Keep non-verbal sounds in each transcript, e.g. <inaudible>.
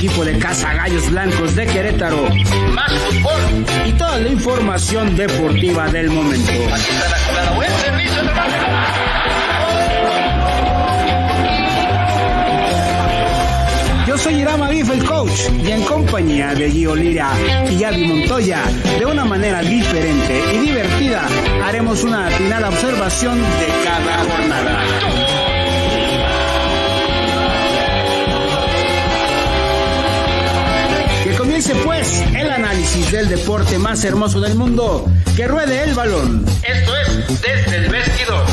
equipo de Casa Gallos Blancos de Querétaro, más fútbol y toda la información deportiva del momento. Yo soy Irama Bif, el coach, y en compañía de Gio Lira y Yavi Montoya, de una manera diferente y divertida, haremos una atinada observación de cada jornada. Comience pues el análisis del deporte más hermoso del mundo, que ruede el balón. Esto es desde el vestidor.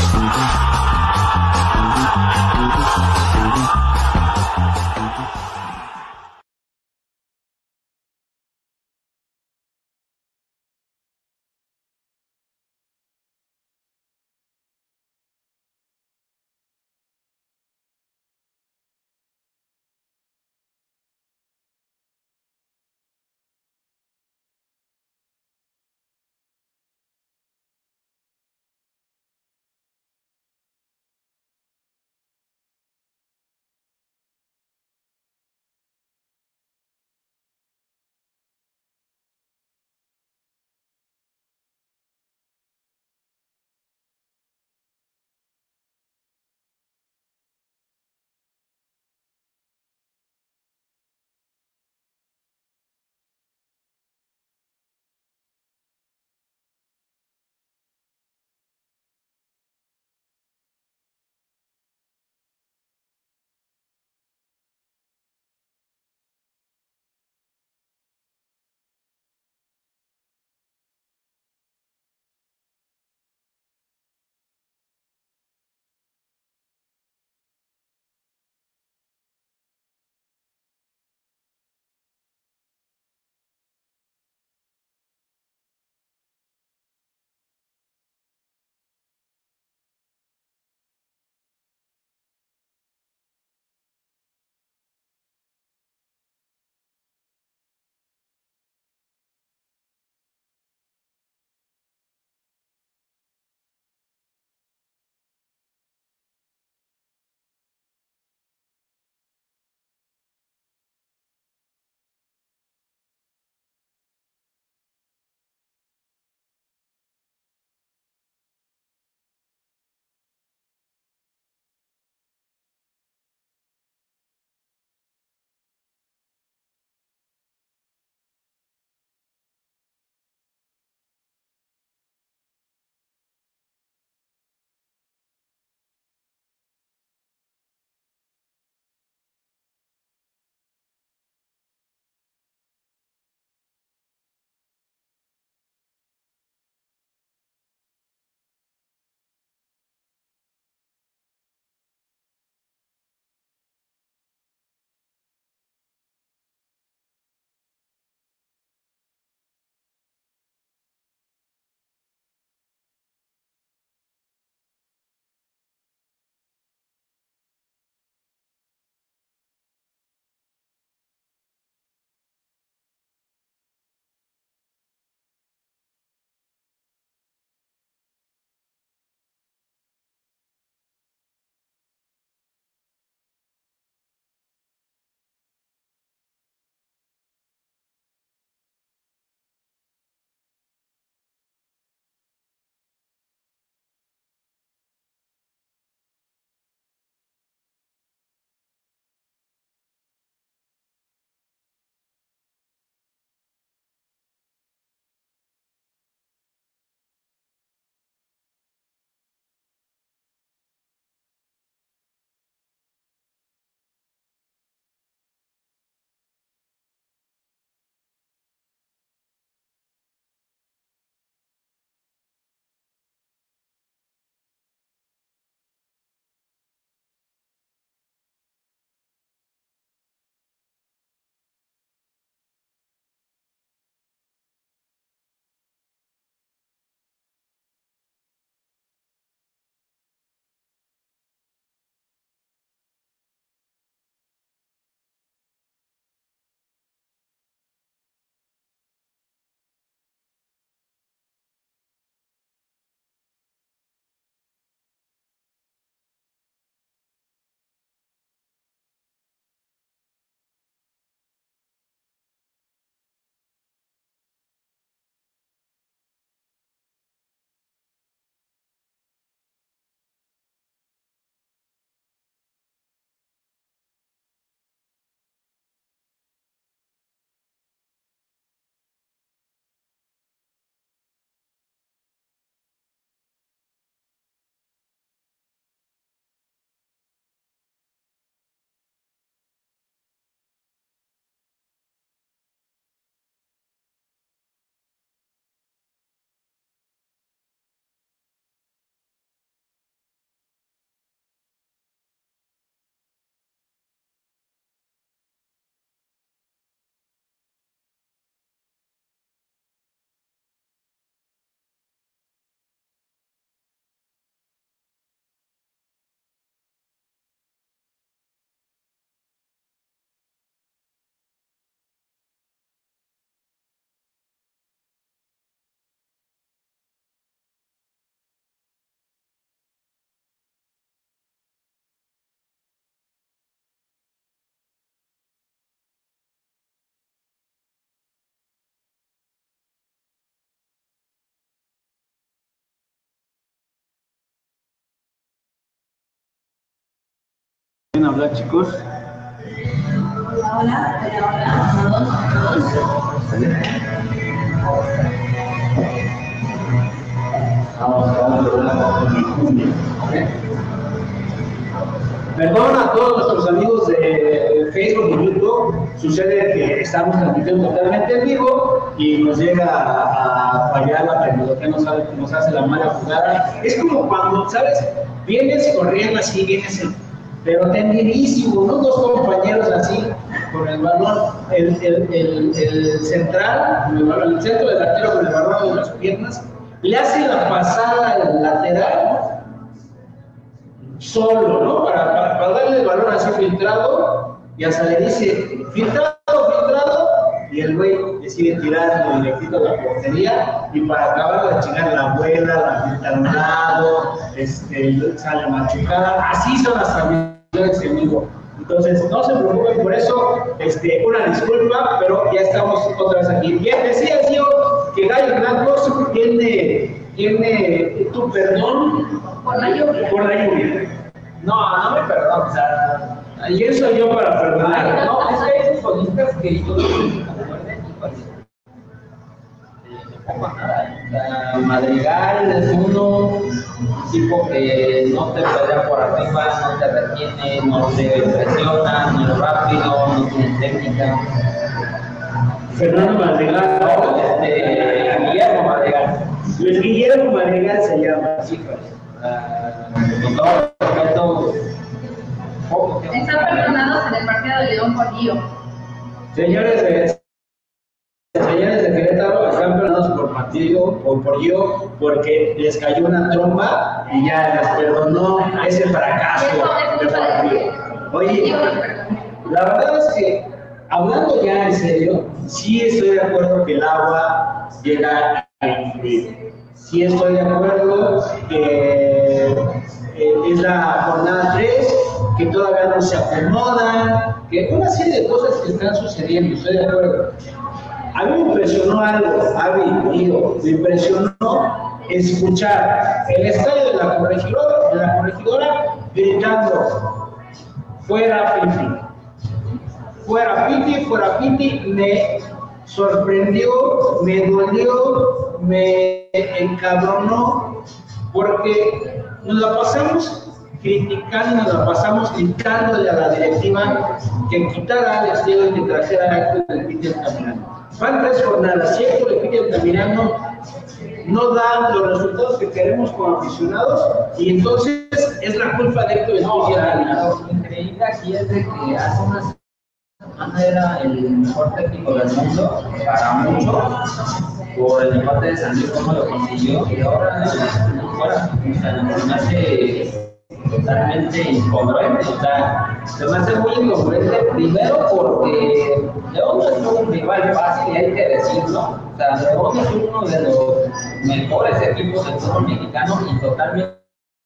¿Pueden hablar, chicos? Hola, hola, Perdón a todos nuestros amigos de Facebook y YouTube. Sucede que estamos transmitiendo totalmente en vivo y nos llega a, fallar la tecnología, nos, nos hace la mala jugada. Es como cuando, ¿sabes? Vienes corriendo así, vienes, en- pero tendidísimo, ¿no? Dos compañeros así, con el balón, el, el, el, el central, el, centro delantero con el balón en las piernas, le hace la pasada al lateral solo, ¿no? Para, para, para darle el balón así filtrado, y hasta le dice, filtrado, filtrado, y el güey decide tirarlo directito a la portería, y para acabar de chingar la abuela, la filtra a un lado, este, sale machucada, así son las transmisiones vivo. Entonces, no se preocupen por eso, este, una disculpa, pero ya estamos otra vez aquí. Bien, decía yo que Gallos Blancos tiene, tiene tu perdón Por la lluvia. por la lluvia. No, no me perdono, o sea, ¿quién soy yo para perdonar? No, es que que yo no eh, Madrigal es uno, un tipo que no te pelea por arriba, no te retiene, no te presiona, no es rápido, no tiene técnica. Fernando Madrigal, No, este, Guillermo Madrigal. Luis Guillermo Madrigal se llama. Híjole, ah, con todo respeto, poco que Están perdonados en el partido de León por Gio. Señores de, señores de Querétaro, están perdonados por Matillo o por yo, porque les cayó una tromba y ya les perdonó ese fracaso de partido. Oye, La verdad es que, hablando ya en serio, sí estoy de acuerdo que el agua llega a influir. Sí estoy de acuerdo que eh, es la jornada 3, que todavía no se acomodan, que una serie de cosas que están sucediendo, estoy de acuerdo. A mí me impresionó algo, Avi, digo, me impresionó escuchar el estadio de la corregidora, de la corregidora gritando, fuera Pipi fuera Piti, fuera Piti, me sorprendió, me dolió, me encabronó, porque nos la pasamos criticando, nos la pasamos gritándole a la directiva que quitara al estilo y que trajera a del Piti Altamirano. Van tres jornadas, si Héctor del Piti Altamirano no da los resultados que queremos como aficionados, y entonces es la culpa de Héctor Altamirano. lo increíble aquí es de que hace unas semanas era el mejor técnico del mundo para muchos por el empate de San Luis cómo lo consiguió y ahora se me hace totalmente incongruente o sea se me hace muy incongruente primero porque León no es un rival fácil hay que decirlo o sea León es uno de los mejores equipos del fútbol mexicano y totalmente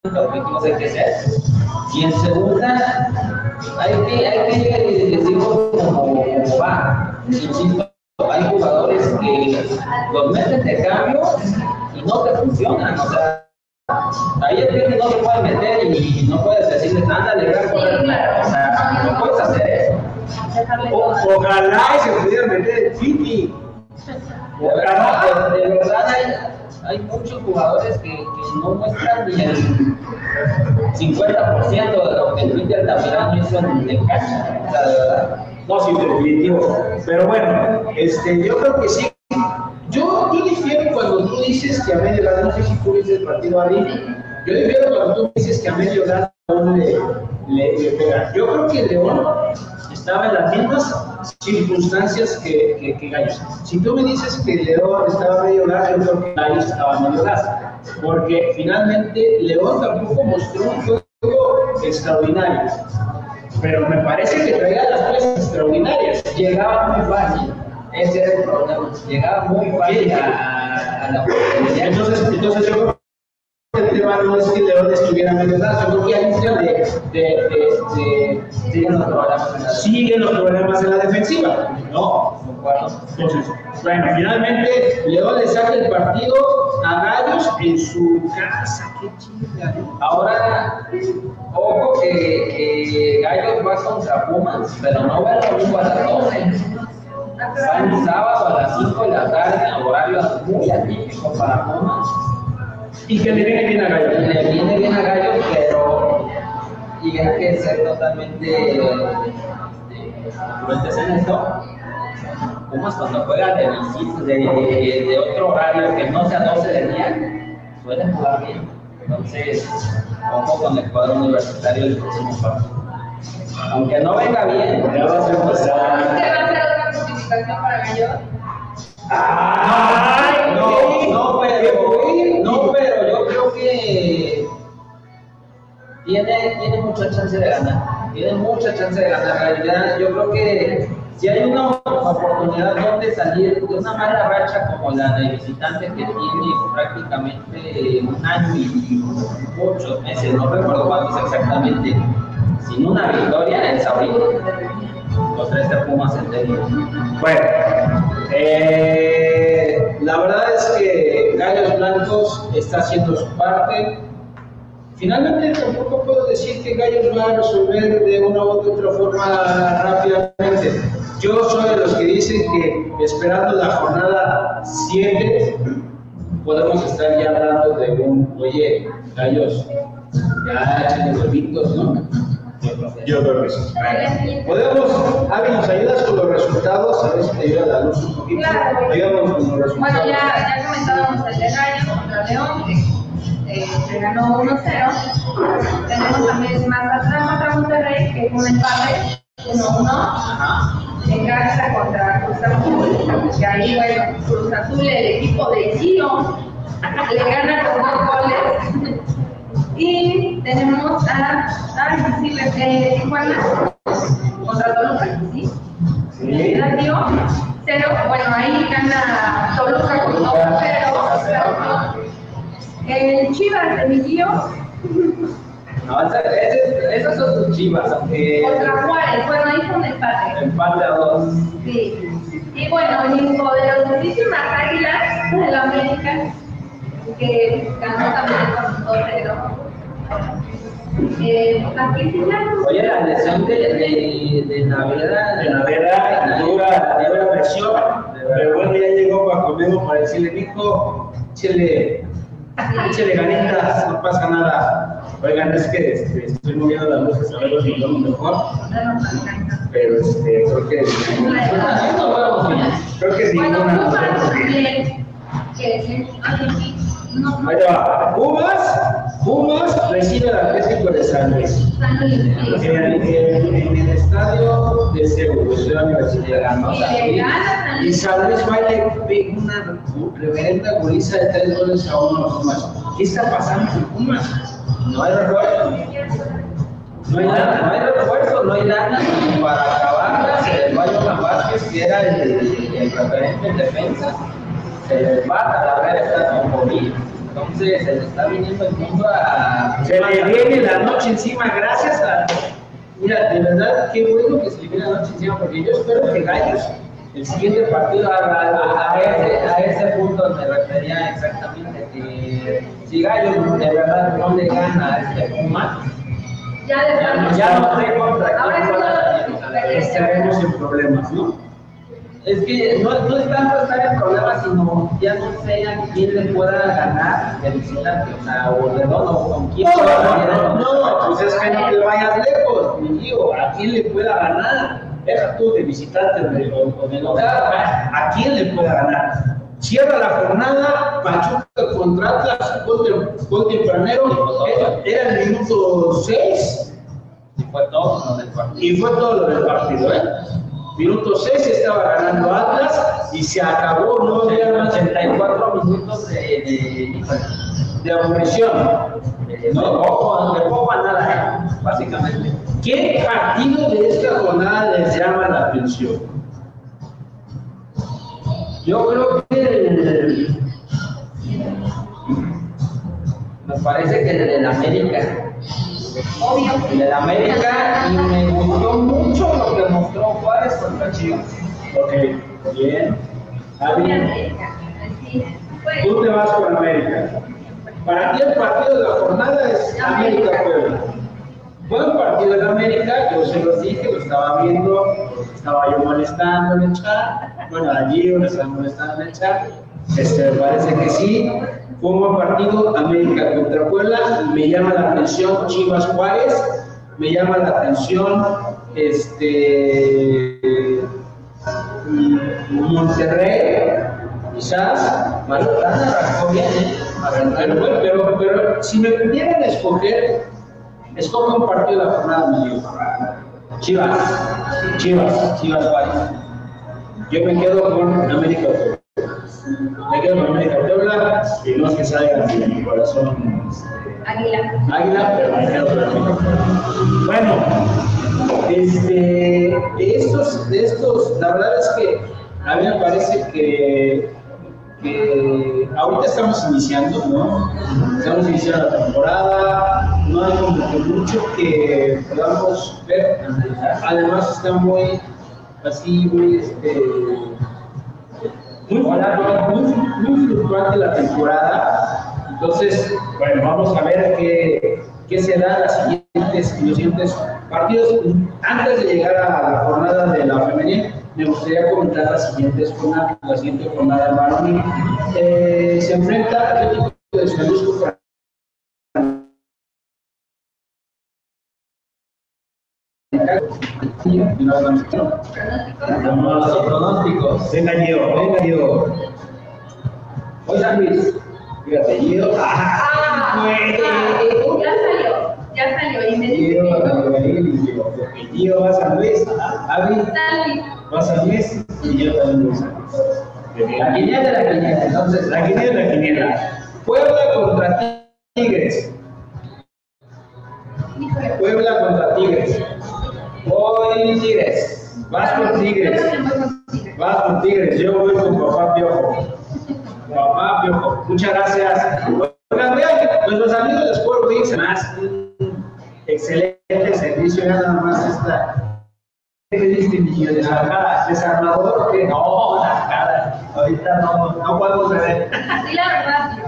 objetivos hay que ser. Y en segunda, hay que, hay que decirlo como, como va. Insisto, hay jugadores que los meten de cambio y no te funcionan. O sea, ahí el que no se puede meter y no puedes decirle, ándale, ve a correr". O sea, no puedes hacer eso. O-. Ojalá y se pudiera meter el. De verdad, <laughs> de, verdad hay, hay muchos jugadores que, que no muestran ni el 50% de lo que el Altamirano hizo en, en cancha. O sea, de verdad. No, sí, definitivo. Pero bueno, este, yo creo que sí. Yo, yo difiero cuando tú dices que a medio lado, no sé si tú el partido ahí, yo difiero cuando tú dices que a medio lado le, le, pega. Yo creo que León estaba en las mismas circunstancias que, que, que. Si tú me dices que León estaba medio gas, yo creo que Gallos estaba medio gas. Porque finalmente León tampoco mostró un juego extraordinario. Pero me parece que traía las cosas extraordinarias. Llegaba muy fácil. Ese era el problema. Llegaba muy fácil a, a la. Entonces, entonces yo creo que el tema no es que León estuviera gas, yo creo que hay un de, de, de, de- siguen los problemas en la siguen los problemas en la defensiva. No. Entonces, bueno, finalmente León le saca el partido a Gallos en su casa. Qué chinga. Ahora, ojo que, que Gallos va contra Pumas, pero no va a las 12. El sábado a las 5 de la tarde, horario muy atípico para Pumas. Y que le viene bien a Gallos. Le viene bien a Gallos, pero y hay que ser totalmente eh, prudentes en esto. Pumas cuando juega de visita, de, de otro horario que no sea 12 de día, suelen jugar bien. Entonces, ojo con el cuadro universitario del próximo partido. Aunque no venga bien, Ya vas a ¿Usted empezar. Justificación para Gallo? ¡Ay! no, no, pero, no, pero yo creo que tiene, tiene mucha chance de ganar. Tiene mucha chance de ganar. En realidad, yo creo que si hay una oportunidad donde salir de una mala racha como la de visitante que tiene prácticamente un año y muchos meses, no recuerdo cuántos exactamente, sin una victoria, es ahorita. Los tres de Pumas enteros. Bueno, eh, la verdad es que Gallos Blancos está haciendo su parte. Finalmente tampoco puedo decir que Gallos va a resolver de una u otra forma rápidamente. Yo soy de los que dicen que esperando la jornada 7 podemos estar ya hablando de un, oye, Gallos, ya échenle huevitos, ¿no? Yo creo que sí. Podemos, Avi, ¿nos ayudas con los resultados? A ver si te ayuda la luz un poquito. Claro. Ayúdanos con los resultados. Bueno, ya, ya comentábamos el de Gallo contra León, que eh, se ganó 1-0. Tenemos también más atrás contra Monterrey, que es un empate 1-1. En casa contra Cruz Azul, que ahí, bueno, Cruz Azul, el equipo de Gio, le gana con dos goles. <laughs> Y tenemos a, ay, sí, eh, Tijuana contra Toluca, ¿sí? Sí. Cero, bueno, ahí gana Toluca con 2-0. El Chivas de mi tío No, esas son sus chivas, aunque contra Juárez, bueno, ahí fue un empate. empate a dos. Sí. Y bueno, mi poderosísimas águilas de la América, que ganó también con 2-0. Eh. Oye, la lesión de, de, de Naveda. De la verdad, dura, dura presión. Pero bueno, ya llegó Paco Memo para decirle, mijo, échele, échele ganitas, no pasa nada. Oigan, es que este, estoy moviendo las luces a ver si vemos mejor. Pero este, creo que. Creo que Bueno, sí, ay, no, no, Ahí va. Pumas, Pumas recibe al Atlético de San Luis. En, en- en el estadio de Seúl, de la Universidad San Y San Y Luis. Va y una reverenda goliza de tres goles a uno a Pumas. ¿Qué está pasando con Pumas? No hay refuerzo. No hay nada. No hay refuerzo, no hay nada ni para acabarla. Se les va Johan Vázquez, que era el, el referente en defensa. Se les va a la red está con COVID. Entonces se le está viniendo el mundo a. Se le viene la noche encima, gracias a. Mira, de verdad, qué bueno que se le viene la noche encima, porque yo espero que Gallos, el siguiente partido. A, a ese, a ese punto me refería exactamente que si Gallo de verdad no le gana a este Puma, Ya de ya, ya no sé contra Ahora. Estaremos en problemas, ¿no? Es que no, no es tanto estar en problemas, sino ya no sé a quién le pueda ganar de visitante, o sea, o de dónde o con quién. No, no, no, no, pues es que no te vayas lejos, mi tío. ¿A quién le pueda ganar? Deja tú de visitante o de, local. ¿A quién le pueda ganar? Cierra la jornada, Pachuca contra Atlas, gol tem- gol tempranero, era el minuto 6 Y fue todo lo del partido. y fue todo lo del partido, ¿eh? Minuto 6 estaba ganando Atlas y se acabó, no más 84 minutos de, de, de aburrición. de, no, poco, de a nada, ¿eh? básicamente. ¿Qué partido de esta jornada les llama la atención? Yo creo que el- me parece que el del América. Obvio. El América y me gustó mucho lo que mostró Juárez contra Chivas. Ok, bien. Pues, tú te vas con América. Para ti el partido de la jornada es América-Puebla. Buen partido en América, yo se los dije, lo estaba viendo, estaba yo molestando en el chat. Bueno, allí lo estaba molestando en el chat. Este, parece que sí. Un buen partido, América contra Puebla. Me llama la atención Chivas Juárez. Me llama la atención este Monterrey, quizás. Mazatlán arrancó bien. Pero, pero, si me pidieran escoger, escoge un partido de la jornada, mi Dios. Chivas, Chivas, Chivas Juárez. Yo me quedo con América Puebla. Me quedo con Puebla y no es que salga de mi corazón Águila. Águila, pero me quedo con. Bueno, este, de estos, de estos, la verdad es que a mí me parece que, que ahorita estamos iniciando, ¿no? Estamos iniciando la temporada, no hay como que mucho que podamos ver. Además está muy, así, muy, este, muy, muy, muy fluctuante la temporada. Entonces, bueno, vamos a ver qué, qué se da las siguientes, los siguientes partidos. Antes de llegar a la jornada de la femenil, me gustaría comentar las siguientes jornadas, la siguiente jornada de. Eh, se enfrenta Atlético de San Luis contra Los pronósticos. Venga, Gio, venga, Gio. San Luis, fíjate, Gio. Ah, Bueno. ya salió. Ya salió. Y me dice Gio. Gio, va a San Luis, Avi va a San Luis y yo también voy a San Luis. La quiniela de la quiniela. Entonces, La quiniela, la quiniela. Puebla contra Tigres. Puebla contra Tigres. Voy Tigres. Vas con Tigres. Vas con Tigres. Yo voy con papá Piojo. Papá Piojo. Muchas gracias. Oigan, vean, nuestros amigos de Sport Wings, más excelente servicio. Ya nada más. Desarmada- ¿Desarmador? que No, la cara. Ahorita no, no podemos ver. Di la verdad, tío.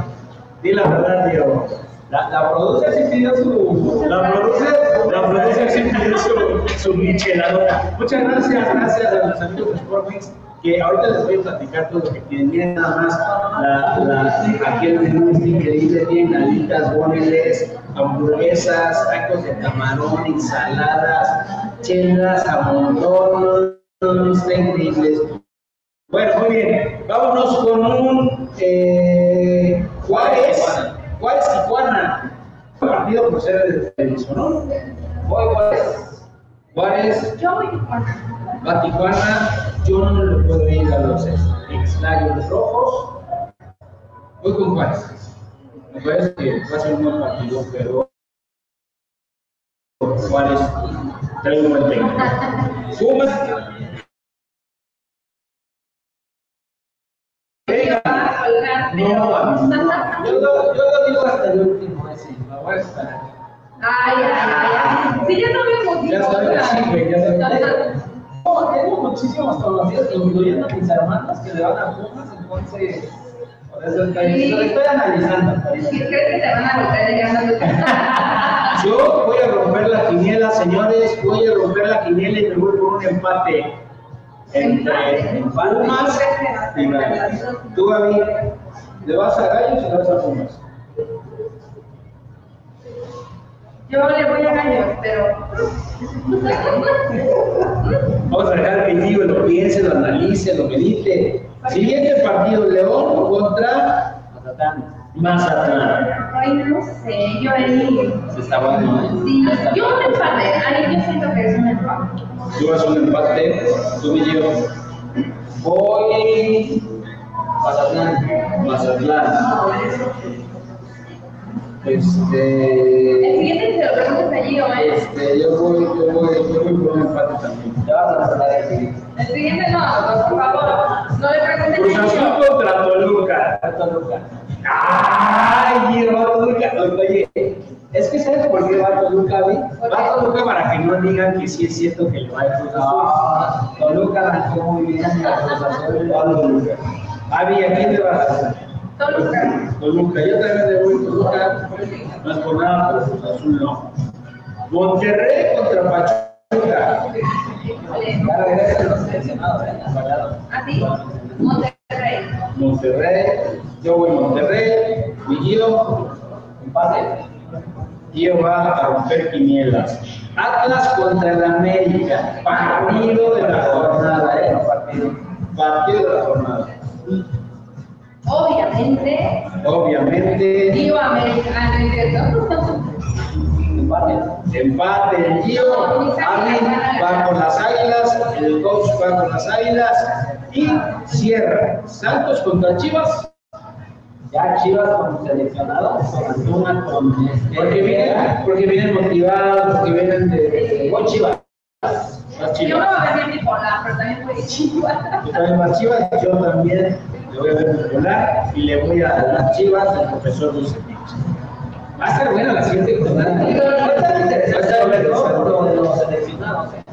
Di la verdad, Diego. La, la producer sí pidió su. La producer, la producer sí pidió su, su micheladora. Muchas gracias, gracias a los amigos de Sportmix, que ahorita les voy a platicar todo lo que tienen. Miren nada más la, la, aquí el menú es increíble, tienen alitas, boneles, hamburguesas, tacos de camarón, ensaladas, chelas, a montón, está increíble. Bueno, muy bien. Vámonos con un eh, Juárez. Juárez Tijuana. Partido por ser de ¿no? Voy Juárez. Juárez Yo voy Tijuana. va a Tijuana. Yo no le puedo ir a los Lions rojos. Voy con Juárez. Me parece que va a ser un buen partido, pero Juárez trae un buen técnico. Pumas. Colgar, No, pero- Yo lo, yo lo digo hasta el último, ese. Me voy a esperar. Ay, ay, ay, ay. Sí, ya sabemos. Ya sabes, sí, güey, ya sabes. No, tengo muchísimos conocidos, incluyendo mis hermanos, que le van a Pumas, entonces. Por eso estoy, lo estoy analizando. ¿Crees que te van a volver llegando a <laughs> tu Yo voy a romper la quiniela, señores. Voy a romper la quiniela y me voy por un empate. Entre Pumas y. Tú, Gaby, ¿le vas a Gallos o le vas a Pumas? Yo le voy a gallos, pero. Vamos a dejar que Gio lo piense, lo analice, lo medite. Siguiente partido, León contra Mazatlán. Mazatlán. Ay, no sé, yo ahí. Se está bueno, ¿eh? Sí, yo un empate. Ay, yo siento que es un empate. Tú vas a un empate, tú y yo. Voy Mazatlán. Mazatlán. El Este, siguiente se lo preguntas allí, ¿o es? este, yo voy, yo voy, yo voy por un empate también. Te vas a tratar de seguir. El siguiente no, no, por favor. No le preguntes Cruz. Azul contra Toluca. Toluca. ¡Ay, Giro, Toluca! Oye, Es que sabes por qué va a Toluca, Vi? Va a Toluca para que no digan que sí es cierto que le va a Cruz Azul. No, Toluca arrancó muy bien, la Cruz Azul Va Toluca. Avi, ¿a quién le vas? Toluca. Toluca. Yo también le voy a Toluca. No es por nada, pero Cruz Azul no. Monterrey contra Pachuca. Ya regresan los seleccionados, ¿eh? Rayados. ¿Así? Monterrey. Monterrey. Yo voy a Monterrey. Mi Guido. Empate. Guido va a romper quinielas. Atlas contra el América. Partido de la jornada, ¿eh? Partido. Partido de la jornada. Obviamente, Obviamente, digo. Ah. Empate. empate el Gio, Ami va con las águilas, el coach va con las águilas y cierra. Santos contra Chivas, Ya Chivas con seleccionados, con Antuna, con este. porque vienen, porque vienen motivados, porque vienen de, de Chivas. Yo me voy a ver bipolar, pero también voy de Chivas. Yo también voy a Chivas, yo también le voy a ver bipolar y le voy a las Chivas del profesor Enrique. Va a estar buena la siguiente jornada. No es tan interesante sobre todo lo de los seleccionados. ¿eh?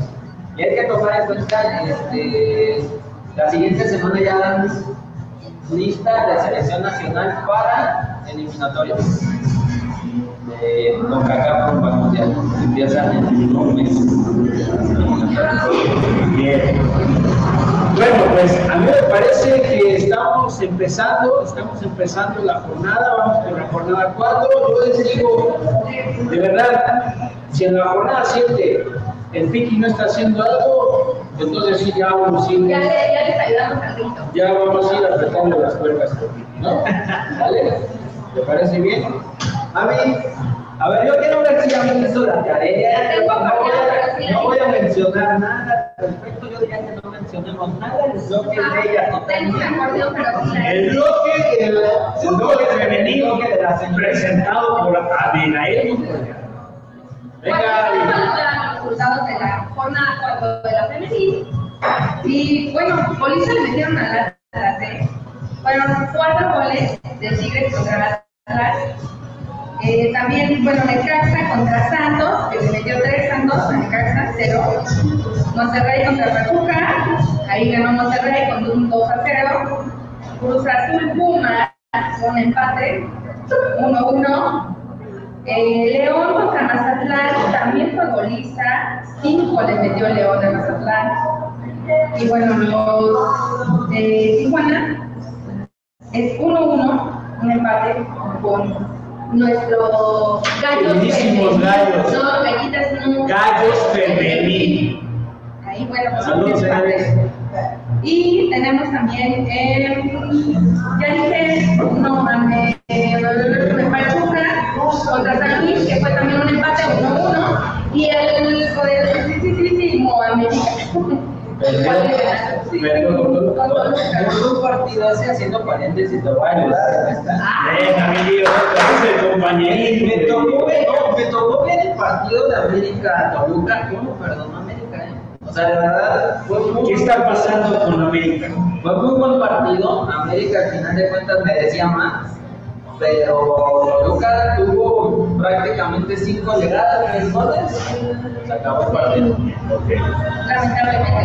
Y hay que tomar en cuenta, este, la siguiente semana ya dan lista de selección nacional para eliminatorias de CONCACAF Mundial. Empiezan en un mes. Bien. Bueno, pues a mí me parece que estamos empezando, estamos empezando la jornada, vamos por la jornada 4. Yo les digo, de verdad, si en la jornada 7 el Piki no está haciendo algo, entonces sí ya vamos a ir, Ya, ya les ayudamos al grito. ya vamos a ir apretando las Piki, ¿no? ¿Vale? ¿Te parece bien? A mí, a ver, yo quiero ver si ya me hizo la tarea. No voy, a, no voy a mencionar nada al respecto, yo diría que no mencionemos nada del bloque de ella. Ah, Tengo un acordeón, pero sí. El bloque, el, el bloque femenino presentado por Abigail. Bueno, Venga, Abigail. los resultados de la jornada 4 de la femenil. Y bueno, Bolivia le metieron a las ¿eh? Fueron cuatro goles de Tigres contra Atlas. Eh, también, bueno, Necaxa contra Santos, que le metió tres Santos, a Necaxa, cero. Monterrey contra Pachuca, ahí ganó Monterrey con un 2 a 0. Cruz Azul Puma, un empate, 1-1. Eh, León contra Mazatlán también fue golista, cinco le metió León a Mazatlán. Y bueno, los eh, Tijuana es 1-1, un empate con nuestros gallos. Buenísimos gallos. No, gallitas no. Gallos femenil. Ahí, bueno, pues, Saludos, señores. Y tenemos también, eh, ya dije, no, ame- eh, Pachuca contra San Luis, que fue también Perdió un partido así haciendo paréntesis, te voy a ayudar. Venga, mi es el compañerismo. Me tocó, ver, me tocó ver el partido de América Toluca, ¿cómo perdonó América? Eh? O sea, de verdad, fue muy, ¿Qué está pasando con América? fue muy buen partido. América al final de cuentas merecía más, pero Toluca tuvo prácticamente cinco llegadas, tres goles. Se acabó el partido.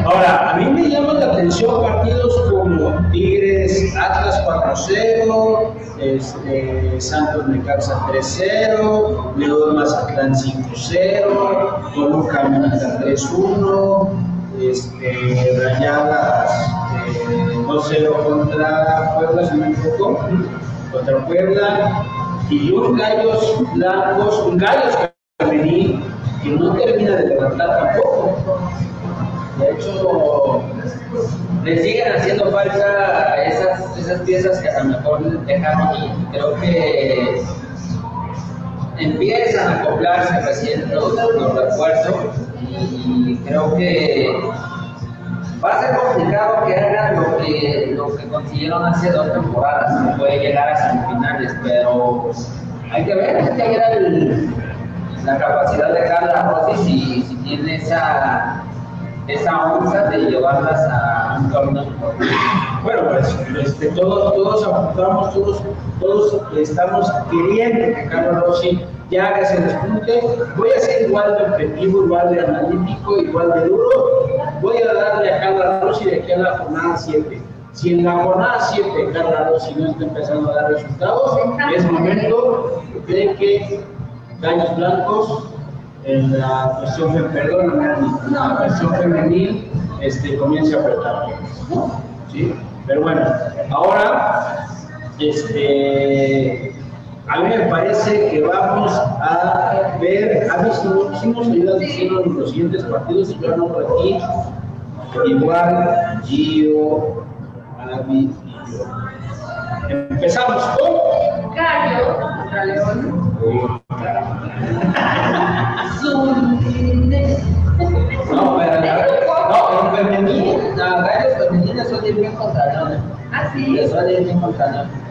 Ahora, a mí me llaman la atención partidos como Tigres, Atlas 4-0, este, Santos Necaxa 3-0, León Mazatlán 5-0, Toluca América 3-1, este, Rayadas eh, 2-0 contra Puebla, si me equivoco, contra Puebla, y un Gallos Blancos, un Gallos femenil que no termina de levantar tampoco. De hecho, le siguen haciendo falta esas, esas piezas que a lo mejor dejaron y creo que empiezan a acoplarse recién los refuerzos y creo que va a ser complicado que hagan lo que, lo que consiguieron hace dos temporadas, que puede llegar a semifinales, pero hay que ver, hay que ver el- la capacidad de Carla Rossi si, si tiene esa esa onza de llevarlas a un torneo. Bueno, pues este, todos, todos apuntamos, todos, todos estamos queriendo que Carlos Rossi ya que se despunte, voy a ser igual de objetivo, igual de analítico, igual de duro, voy a darle a cada dos y de aquí a la jornada 7. Si en la jornada 7 cada dos si no está empezando a dar resultados, es momento de que Gallos Blancos en la cuestión femenil, la cuestión femenil este, comience a apretar. ¿sí? Pero bueno, ahora este, a mí me parece que vamos a ver, a visto, hicimos ayudas diciendo en los siguientes partidos, y yo anoto aquí, igual, Gio, Abby y yo. Empezamos con Gallo contra León. No, pero no, en femenil, las gallos femeninas son de bien contra León. Así. Son de bien contra León.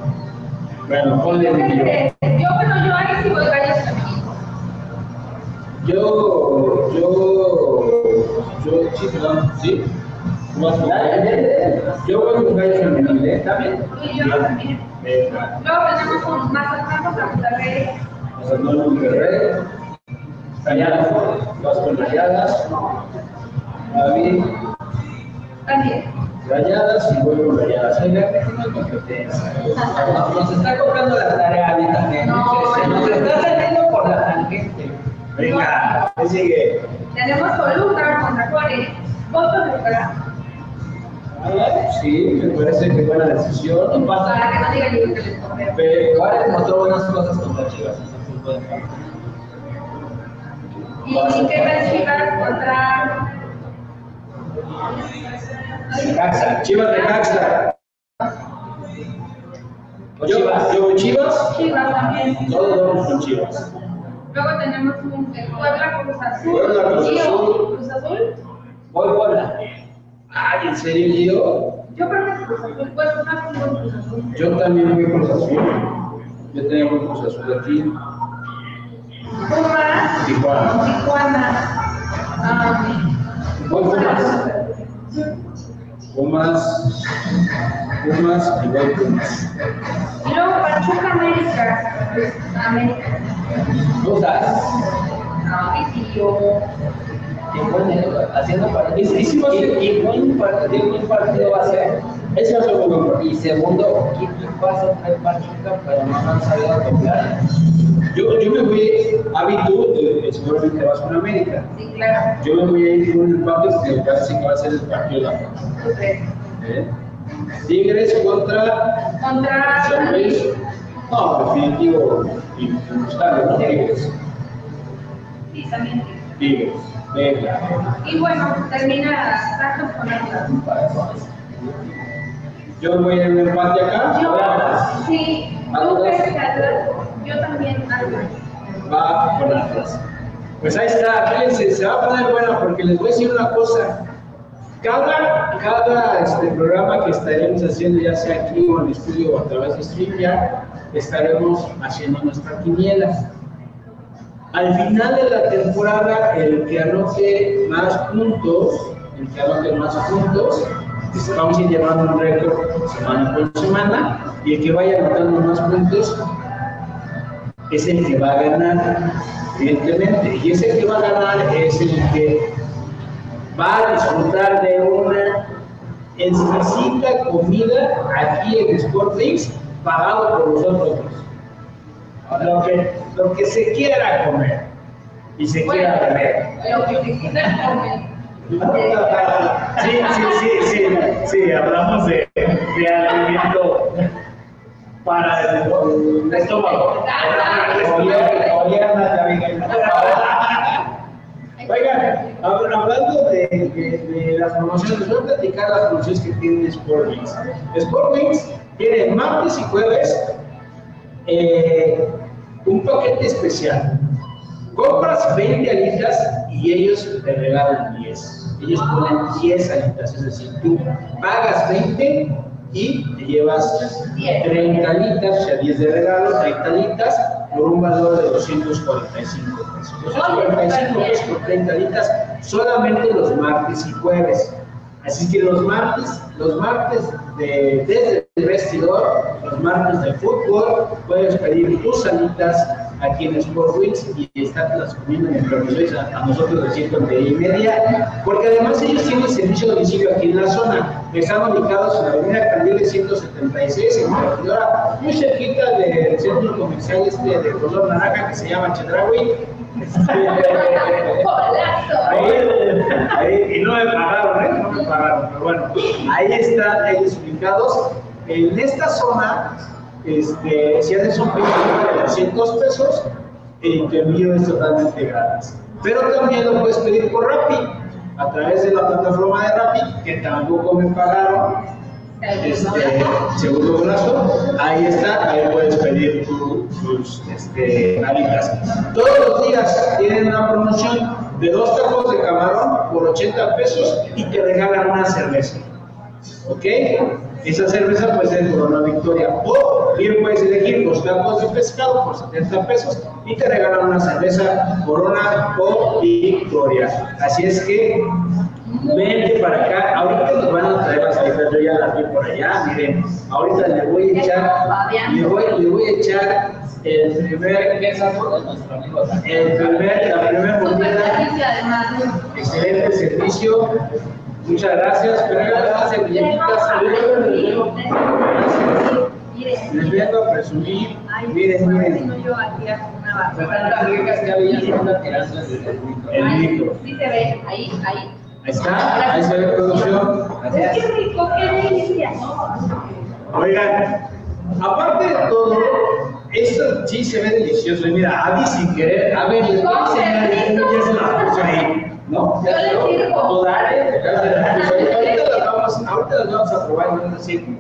Bueno, ponle el Gio. Yo, bueno, yo ahí sí voy gallos aquí. Yo, yo, yo, sí, perdón, sí. ¿Cómo vas con gallo? Yo voy con gallo femenil, ¿eh? ¿Está bien? Y yo también. Luego tenemos un Mazatlán contra Monterrey. Mazatlán Monterrey. Rayadas, vas con rayadas. David, También. rayadas y con rayadas. Que no hay competencia. Nos está cobrando la tarea a mí también. No, Se nos está saliendo por la tangente. Venga, ¿qué sigue? Tenemos Toluca contra Juárez. Voto de Toluca. Sí, me parece que buena decisión. Para que no digan que les correo. Pero, Juárez mostró buenas cosas contra Chivas. entonces. ¿Y qué calificar contra Caxa, Chivas de Caxa. Con Yo, Chivas. yo con Chivas, Chivas también? todos vamos con Chivas. Luego tenemos un Puebla Cruz Azul. Puebla, Cruz Azul. Cruz Azul. Voy Puebla. Ay, ¿en serio, Gio? Yo creo que Cruz Azul. Bueno, una con Cruz Azul. Yo también voy Cruz Azul. Yo tengo Cruz Azul aquí. Pumas. Tijuana. Tijuana. Ah, Voy Pumas. Pumas. Pumas Pumas. Y luego Pachuca América. América. ¿Tú sabes? Ay, tío. Qué bueno, haciendo partidos. Y- si buen partido, buen partido va a ser. Ese va a ser un buen partido. Y segundo, ¿qué equipo hace traer Pachuca? Pero no han sabido acoplar. Yo, yo me voy a Vitu, eh, seguramente vas con América. Sí, claro. Yo me voy a ir con un empate porque me parece que va a ser el partido de la. Entonces, ¿Eh? Tigres contra Contra San Luis. No, definitivo. Injustable, ¿no? Tigres. Sí, también. Tigres. Venga. Y bueno, termina Santos con Atlas. Yo voy en un empate acá. Yo, sí, tú crees que Atlas, yo también Atlas. Va con Atlas. Pues ahí está, fíjense, se va a poner buena porque les voy a decir una cosa. Cada, cada este, programa que estaremos haciendo, ya sea aquí o en el estudio o a través de StreamYard, estaremos haciendo nuestra quiniela. Al final de la temporada, el que anote más puntos, el que anote más puntos, pues, vamos a ir llevando un récord semana por semana, y el que vaya anotando más puntos es el que va a ganar, evidentemente. Y ese que va a ganar es el que va a disfrutar de una exquisita comida aquí en Sportlinks, pagado por nosotros. Lo que, lo que se quiera comer y se quiera beber. lo que te quieras comer. Sí, sí, sí, sí, sí, hablamos de, de alimento para el, estómago. Oigan, hab- hablando de, de- de las promociones, les voy a platicar las promociones que tiene Sportwings. Sportwings tiene martes y jueves eh, un paquete especial. Compras 20 alitas y ellos te regalan 10. Ellos ponen 10 alitas, es decir, tú pagas 20 y te llevas 30 alitas, o sea, 10 de regalo, 30 alitas, por un valor de 245 pesos. 245 pesos por 30 alitas solamente los martes y jueves. Así que los martes, los martes de, desde el vestidor, los martes de fútbol, puedes pedir tus alitas aquí en Sport Wings y está transcurriendo nuestro episodio a, a nosotros de 7 y media, porque además ellos tienen servicio de domicilio aquí en la zona. Están ubicados en la avenida Candiles 176, en Corregidora, muy cerquita del centro comercial este de color naranja que se llama Chedraui. <laughs> Ahí, y no me pagaron, ¿eh? No me pagaron, pero bueno, ahí están ellos ubicados. En esta zona, este, si haces un pedido de 200 pesos, el envío es totalmente gratis. Pero también lo puedes pedir por Rappi, a través de la plataforma de Rappi, que tampoco me pagaron. Este, segundo brazo, ahí está, ahí puedes pedir tu- tus este, alitas. Todos los días tienen una promoción de dos tacos de camarón por 80 pesos y te regalan una cerveza. ¿Ok? Esa cerveza puede ser Corona Victoria. O bien puedes elegir dos tacos de pescado por 70 pesos y te regalan una cerveza Corona o Victoria. Así es que vente para acá. Ahorita nos van a traer las alitas. Yo ya las vi por allá. Miren, ahorita le voy a echar, le voy, le voy a echar el primer, nuestro amigo el primer, la primera además. Excelente servicio. Muchas gracias. Pero las servilletitas. Les vengo a presumir. Miren, miren. yo aquí ricas que había están tirando el micro. Sí se ve, ahí, ahí. Ahí está. Ahí se ve producción. Qué rico, qué delicia. Oigan, aparte de todo, esto sí se ve delicioso. Y mira, Adi sin querer, a ver, les voy a enseñar, ya se las puse ahí, ¿no? Yo les ahorita las vamos, ahorita las vamos a probar y van a decir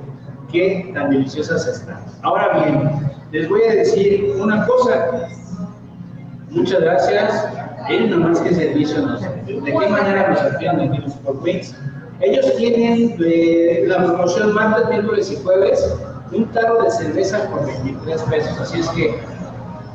qué tan deliciosas están. Ahora bien, les voy a decir una cosa. Muchas gracias. Ellos nomás que servicio nos ¿De qué manera nos atienden aquí en los Wings? Ellos tienen eh, la promoción martes, miércoles y jueves un tarro de cerveza por 23 pesos. Así es que,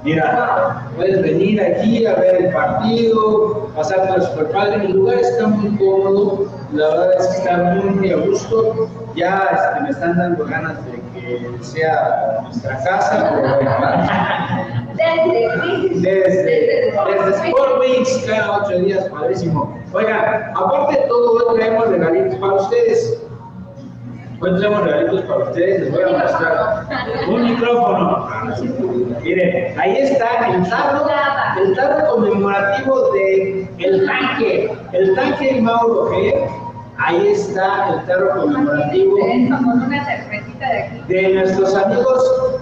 mira, puedes venir aquí a ver el partido, pasar por super padre. El lugar está muy cómodo, la verdad es que está muy, muy a gusto. Ya este, me están dando ganas de que sea nuestra casa, pero bueno. Desde, Desde, desde Sport Wings, cada ocho días, padrísimo. Oigan, aparte de todo, hoy traemos regalitos para ustedes. Hoy traemos regalitos para ustedes, les voy a mostrar un micrófono. Miren, ahí está el tarro, el tarro conmemorativo de el tanque, el tanque Mauro G. Ahí está el tarro conmemorativo de de nuestros amigos,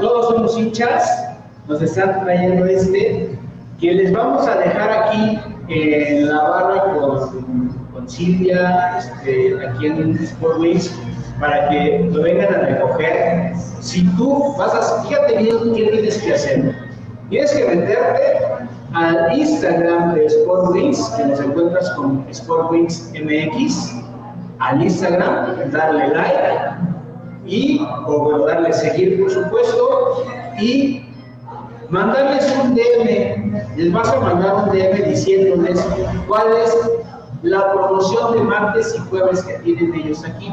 todos somos hinchas, nos están trayendo este, que les vamos a dejar aquí en la barra con, con Silvia, este, aquí en Sport Wings, para que lo vengan a recoger. Si tú vas a, fíjate bien qué tienes que hacer. Tienes que meterte al Instagram de Sport Wings, que nos encuentras con Sport Wings MX, al Instagram, darle like y o darle seguir por supuesto y mandarles un DM, les vas a mandar un DM diciéndoles cuál es la promoción de martes y jueves que tienen ellos aquí.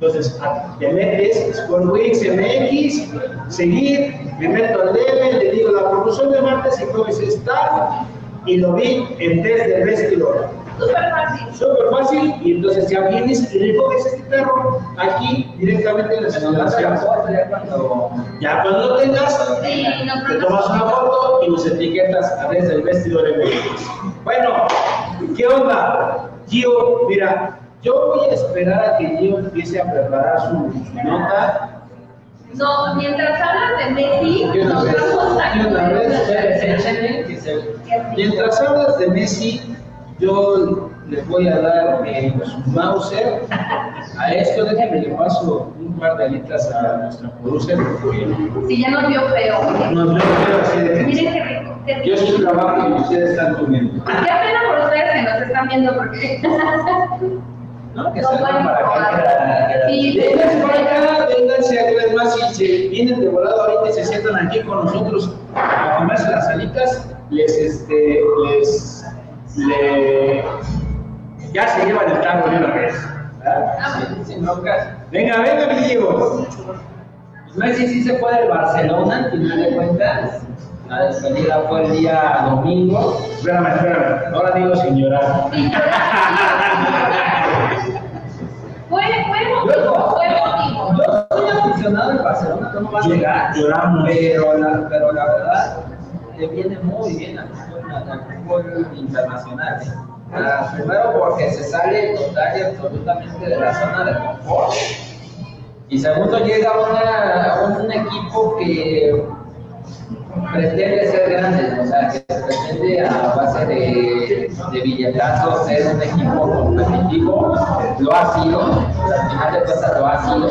Entonces, te metes, Sportwix MX, seguir, me meto al DM, le digo la promoción de martes y jueves está y lo vi en desde el vestidor. Súper fácil. Súper fácil, y entonces ya vienes y recoges este carro aquí directamente en la instalación. ya cuando Ya cuando lo tengas, Sí, no, te tomas una foto y nos etiquetas a través del vestidor MX. Bueno, ¿qué onda? Gio, mira, yo voy a esperar a que Gio empiece a preparar su, su nota. No, mientras hablas de Messi, nos vamos a que Mientras hablas de Messi, yo les voy a dar eh, su Mauser. A esto déjenme le paso un par de alitas a nuestra producer porque Si ya nos vio feo. nos veo feo así de que Miren rico. Yo estoy trabajando y ustedes están comiendo. Qué pena por ustedes que nos están viendo porque. <laughs> ¿no? Que No salgan para acá. Sí. Vénganse para acá, vénganse a ver más si se vienen de volada ahorita y se sientan aquí con nosotros a comerse las alitas, les este, les, le, ya se llevan el tango de una vez. broncas. Venga, venga, mi Diego. Messi sí se fue del Barcelona, al final de cuentas. La despedida fue el día domingo. Espérame, espérame. Ahora digo sin llorar. Fue, fue emotivo, fue. Yo soy aficionado al Barcelona, ¿cómo va a llegar? Lloramos. Pero la, pero la verdad, le viene muy bien al fútbol, al fútbol internacional. Ah, primero porque se sale total y absolutamente de la zona de confort. Y segundo llega una, un equipo que pretende ser grande, o sea, que pretende a base de, billetazos ser un equipo competitivo, lo ha sido, al final de cuentas lo ha sido,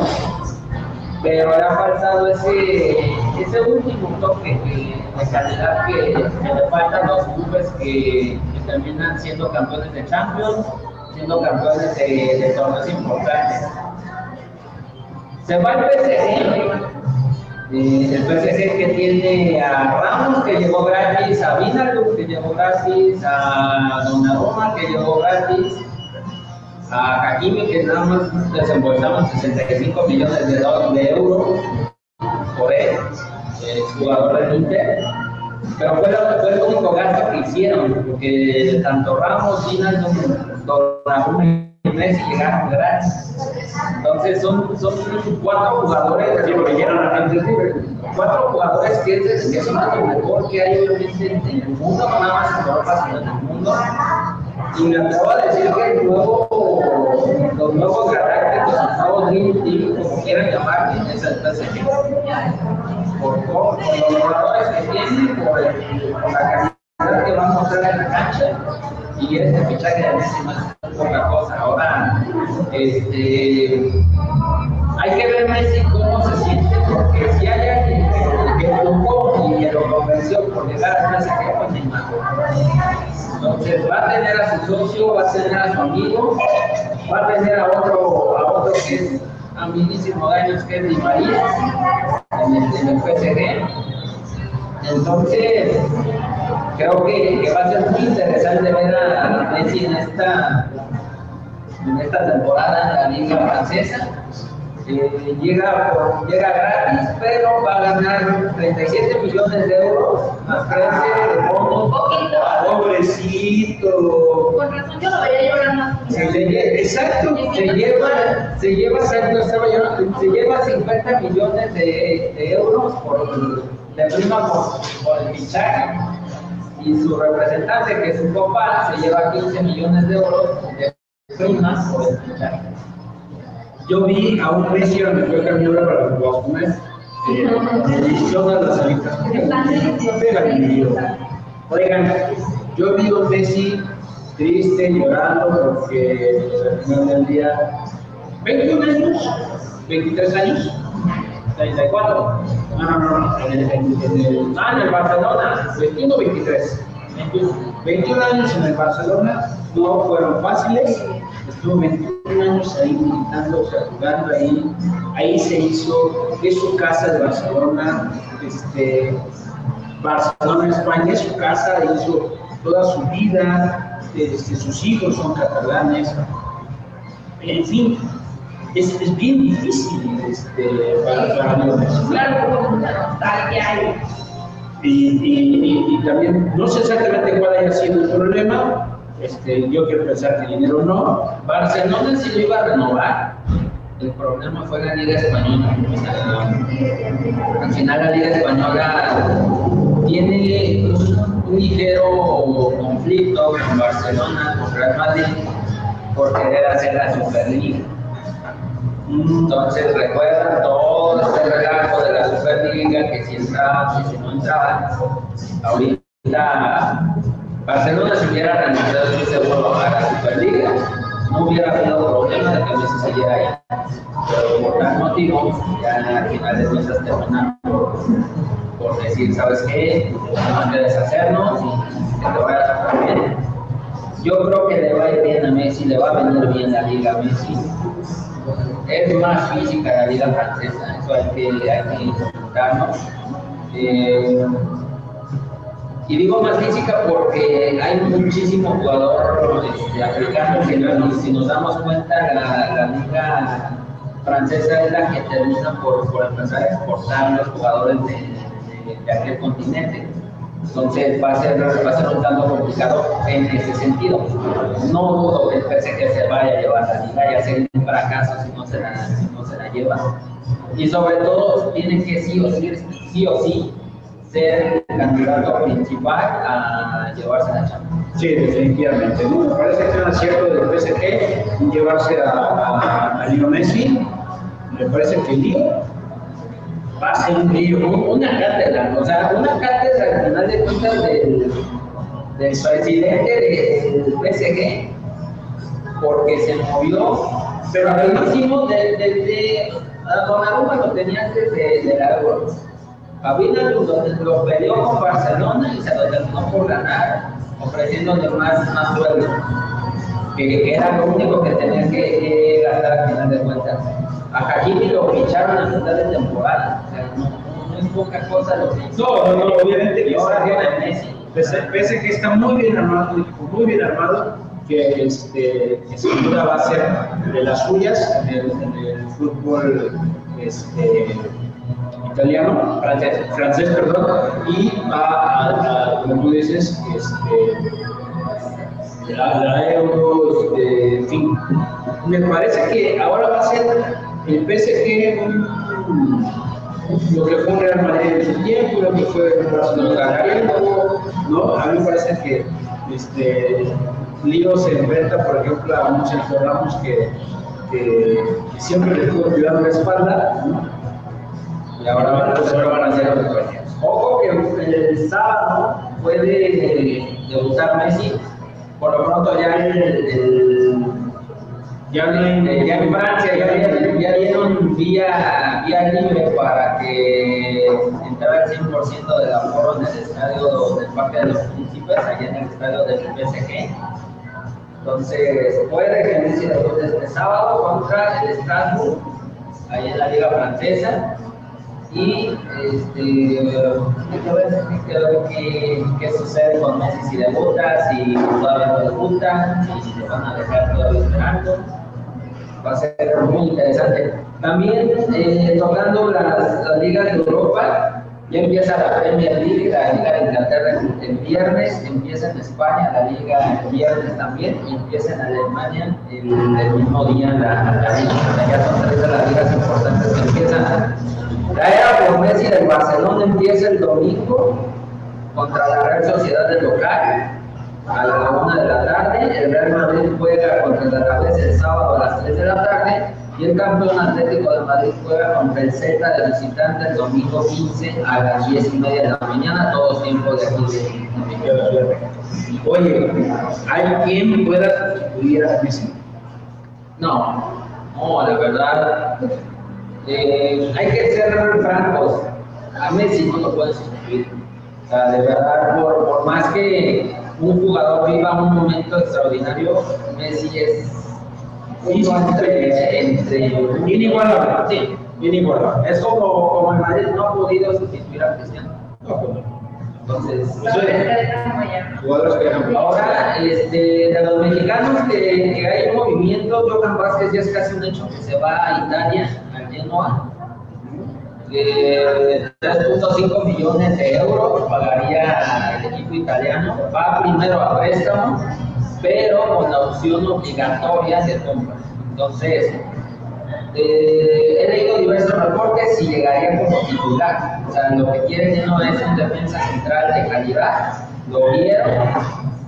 pero le ha faltado ese, ese último toque que- de calidad que, le faltan los clubes que, terminan siendo campeones de Champions, siendo campeones de, de torneos importantes. Se va el PSG, eh, el PSG que tiene a Ramos que llegó gratis, a Vinaldo que llegó gratis, a Donnarumma que llegó gratis, a Hakimi que nada más desembolsamos 65 millones de, de euros por él, el jugador del Inter. Pero fue, fue el único gasto que hicieron, porque tanto Ramos, Vinaldo, Donnarumma y Messi llegaron gratis. Entonces son, son cuatro jugadores porque llegan a cuatro jugadores que, es, que son lo mejor que hay obviamente en el mundo, nada más en Europa, sino en el mundo. Y me atrevo a decir que el nuevo, los nuevos galácticos, los nuevos Dream como quieran llamar, es el PSG. Por, por los jugadores que tienen, por la calidad que van a mostrar en la cancha. Y este fichaje de Messi no es poca cosa. Ahora, este hay que ver Messi cómo se siente, porque si hay alguien que, que empujó y que lo convenció por llegar a ese equipo, es Neymar. Entonces va a tener a su socio, va a tener a su amigo, va a tener a otro, a otro que es amiguísimo de años, que es Di María, en el PSG. Entonces, creo que, que va a ser muy interesante ver a, a Messi en esta, en esta temporada en la Liga Francesa. Eh, llega, por- llega gratis, pero va a ganar 37 millones de euros más 13 de bonos. Poquito. Pobrecito. Con razón yo lo veía llorando. Se le Exacto. Se lleva, se lleva, se, lleva 50 millones de, de euros por, de prima por, por el fichaje y su representante, que es su papá, se lleva 15 millones de euros de primas por. Yo vi a un Messi donde fue camino para los Boscones. <laughs> Deliciosas las alitas. Oigan, yo vi a un Messi triste, llorando, porque al final del día, 21 años, 23 años, 34. No, no, no, no, en el, en, el, Ah, en el Barcelona. 21 23. 21 años en el Barcelona no fueron fáciles. Estuvo 21 años ahí militando, o jugando ahí. Ahí se hizo, es su casa de Barcelona. Este, Barcelona, España, es su casa, hizo toda su vida. Este, sus hijos son catalanes. En fin, es, es bien difícil este, para, para. Claro, nostalgia y Y, y- y- y también, no sé exactamente cuál haya sido el problema, este, yo quiero pensar que dinero no. Barcelona sí lo iba a renovar. El problema fue la Liga Española. O sea, al final la Liga Española tiene un, un ligero conflicto con Barcelona, con Real Madrid, por querer hacer la Superliga. Entonces recuerdan todo este relajo de la Superliga, que si entraban, que si no entraban. Ahorita Barcelona si hubiera renunciado, estoy seguro, a la Superliga, no hubiera habido problema de que Messi saliera ahí. Pero por tal motivo, ya al final de cuentas terminan por, decir, ¿sabes qué? Tenemos que deshacernos y que te vayas a bien. Yo creo que le va a ir bien a Messi, le va a venir bien la liga a Messi. Es más física la liga francesa, eso hay que, hay que. Eh, y digo más física porque hay muchísimo jugador este, africano que si nos damos cuenta la, la liga francesa es la que termina por, por empezar a exportar los jugadores de aquel continente. Entonces va a ser, va a ser un tanto complicado en ese sentido. No dudo que el PSG se vaya a llevar la liga, ya sería un fracaso si no se la, si no se la lleva. Y sobre todo tiene que sí o sí, sí, o sí ser el candidato principal a llevarse la Champions. Sí, definitivamente. ¿no? Me parece que es un acierto del PSG llevarse a, a, a Leo Messi. Me parece que Leo va a ser un. Un- Una cátedra, o sea, una cátedra al final de cuentas del, del presidente del PSG, porque se movió, pero rapidísimo desde de, de, a Donnarumma lo tenía antes de, de la Euro. A lo, lo peleó con Barcelona y se lo terminó por ganar, ofreciéndole más, más sueldo, que, que era lo único que tenía que, que gastar al final de cuentas. A Hakimi lo ficharon a mitad de temporada, poca cosa lo que hizo. No, no, no, obviamente que ahora está- tiene Messi. Pese, pese que está muy bien armado, equipo muy bien armado, que, este, que sin duda va a ser de las suyas en el, en el fútbol este, italiano, francés, francés, perdón, y va a, a, como tú dices, este, la, la Euro, este, en fin. Me parece que ahora va a ser el PSG un, lo que fue un Real Madrid en su tiempo, lo que fue un Barcelona ¿no? A mí me parece que este, Lío se enfrenta, por ejemplo, a un Sergio Ramos que, siempre le estuvo cuidando la espalda, ¿no? Y ahora van, a ser los dueños. Ojo que el sábado puede debutar Messi. Por lo pronto ya el, el- ya, en, eh, ya en Francia ya, dieron- ya dieron vía, vía libre para que entrara el 100% del aforo en el estadio del Parque de los Príncipes, allá en el estadio del PSG. Entonces, puede que inicie después de este sábado contra el Strasbourg, ahí en la Liga Francesa. Y este, hay que qué, qué sucede con Messi si debuta, si todavía no debuta, si lo van a dejar todavía esperando. Va a ser muy interesante. También eh, tocando las, las ligas de Europa, ya empieza la Premier League, la Liga de Inglaterra el, viernes, empieza en España la Liga el viernes también, y empieza en Alemania el, mismo día la, la Liga. Ya son tres de las ligas importantes que empiezan. La era por Messi del Barcelona empieza el domingo contra la Real Sociedad del local a la una de la tarde. El Real Madrid juega contra el Alavés el sábado a las 3 de la tarde. Y el campeón Atlético de Madrid juega contra el Celta de visitante el domingo 15 a las 10 y media de la mañana, todos tiempos de aquí de. Oye, ¿hay quien pueda sustituir a Messi? No, no, la verdad, eh, hay que ser francos. A Messi no lo puedes sustituir. O sea, de verdad, por, por más que un jugador viva un momento extraordinario, Messi es entre, entre Inigualable. Sí, Inigualable. es como, como el Madrid no ha podido sustituir a Cristiano. No, pues no. Entonces, Pues, oye, jugadores que dejan Ahora, este, de los mexicanos que, que hay movimiento, Johan Vázquez ya es casi un hecho que se va a Italia, al Genoa. Eh, 3.5 millones de euros pagaría el equipo italiano. Va primero a préstamo, pero con la opción obligatoria de compra. Entonces, eh, he leído diversos reportes y llegaría como titular. O sea, lo que quiere Genoa es un defensa central de calidad. Lo vieron